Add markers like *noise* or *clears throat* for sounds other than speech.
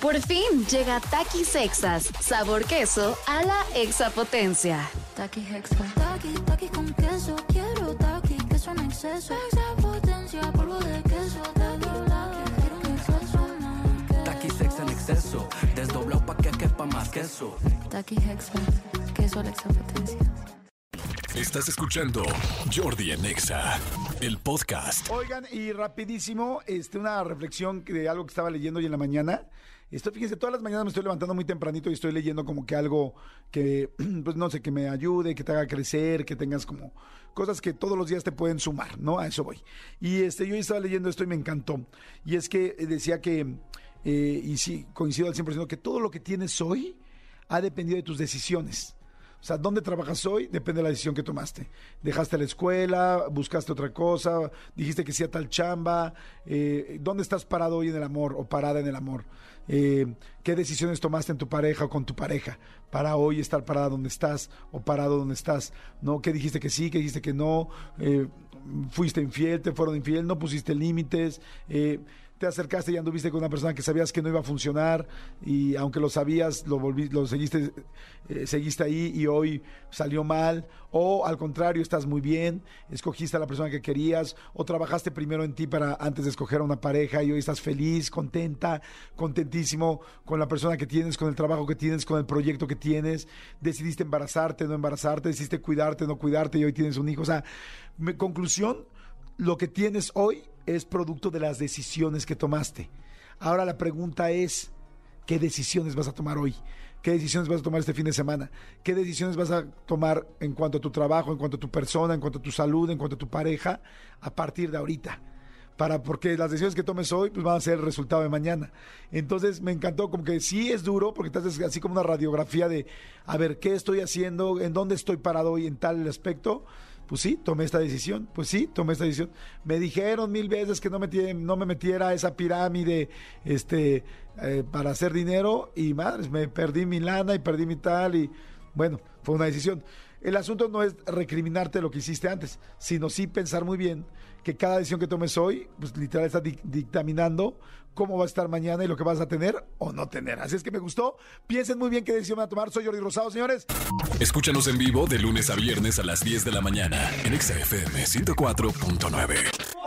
Por fin llega Takis Sexas, sabor queso a la exapotencia. Taki Hexa. Taki, taki con queso. Quiero taki, queso en exceso. Exapotencia, polvo de queso. Taki, taki, quiero un exceso más. Taki sex en exceso, desdoblado pa' que quepa más queso. Taki Hexa. Queso a la exapotencia. Estás escuchando Jordi en Exa, el podcast. Oigan, y rapidísimo, este, una reflexión de algo que estaba leyendo hoy en la mañana. Esto, fíjense, todas las mañanas me estoy levantando muy tempranito y estoy leyendo como que algo que, *clears throat* pues no sé, que me ayude, que te haga crecer, que tengas como cosas que todos los días te pueden sumar, ¿no? A eso voy. Y este, yo estaba leyendo esto y me encantó. Y es que eh, decía que, eh, y sí, coincido al 100%, que todo lo que tienes hoy ha dependido de tus decisiones. O sea, ¿dónde trabajas hoy? Depende de la decisión que tomaste. Dejaste la escuela, buscaste otra cosa, dijiste que sí a tal chamba. eh, ¿Dónde estás parado hoy en el amor o parada en el amor? Eh, ¿Qué decisiones tomaste en tu pareja o con tu pareja para hoy estar parada donde estás o parado donde estás? ¿No? ¿Qué dijiste que sí? ¿Qué dijiste que no? Eh, ¿Fuiste infiel? ¿Te fueron infiel? ¿No pusiste límites? Te acercaste y anduviste con una persona que sabías que no iba a funcionar y aunque lo sabías, lo, volví, lo seguiste, eh, seguiste ahí y hoy salió mal. O al contrario, estás muy bien, escogiste a la persona que querías o trabajaste primero en ti para antes de escoger a una pareja y hoy estás feliz, contenta, contentísimo con la persona que tienes, con el trabajo que tienes, con el proyecto que tienes. Decidiste embarazarte, no embarazarte, decidiste cuidarte, no cuidarte y hoy tienes un hijo. O sea, me- conclusión, lo que tienes hoy es producto de las decisiones que tomaste. Ahora la pregunta es, ¿qué decisiones vas a tomar hoy? ¿Qué decisiones vas a tomar este fin de semana? ¿Qué decisiones vas a tomar en cuanto a tu trabajo, en cuanto a tu persona, en cuanto a tu salud, en cuanto a tu pareja, a partir de ahorita? Para, porque las decisiones que tomes hoy pues van a ser el resultado de mañana. Entonces me encantó, como que sí es duro, porque haces así como una radiografía de, a ver, ¿qué estoy haciendo? ¿En dónde estoy parado hoy en tal aspecto? Pues sí, tomé esta decisión. Pues sí, tomé esta decisión. Me dijeron mil veces que no, metí- no me metiera a esa pirámide este, eh, para hacer dinero y madres, me perdí mi lana y perdí mi tal y bueno, fue una decisión. El asunto no es recriminarte lo que hiciste antes, sino sí pensar muy bien que cada decisión que tomes hoy, pues literal está dic- dictaminando cómo va a estar mañana y lo que vas a tener o no tener. Así es que me gustó. Piensen muy bien qué decisión van a tomar. Soy Jordi Rosado, señores. Escúchanos en vivo de lunes a viernes a las 10 de la mañana en Exa FM 104.9.